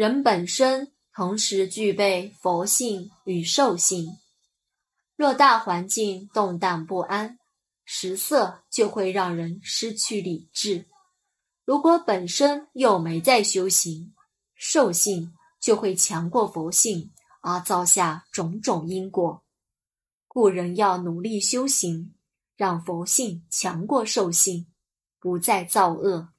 人本身同时具备佛性与兽性。若大环境动荡不安食色就会让人失去理智。如果本身又没在修行兽性就会强过佛性而造下种种因果。故人要努力修行让佛性强过兽性不再造恶。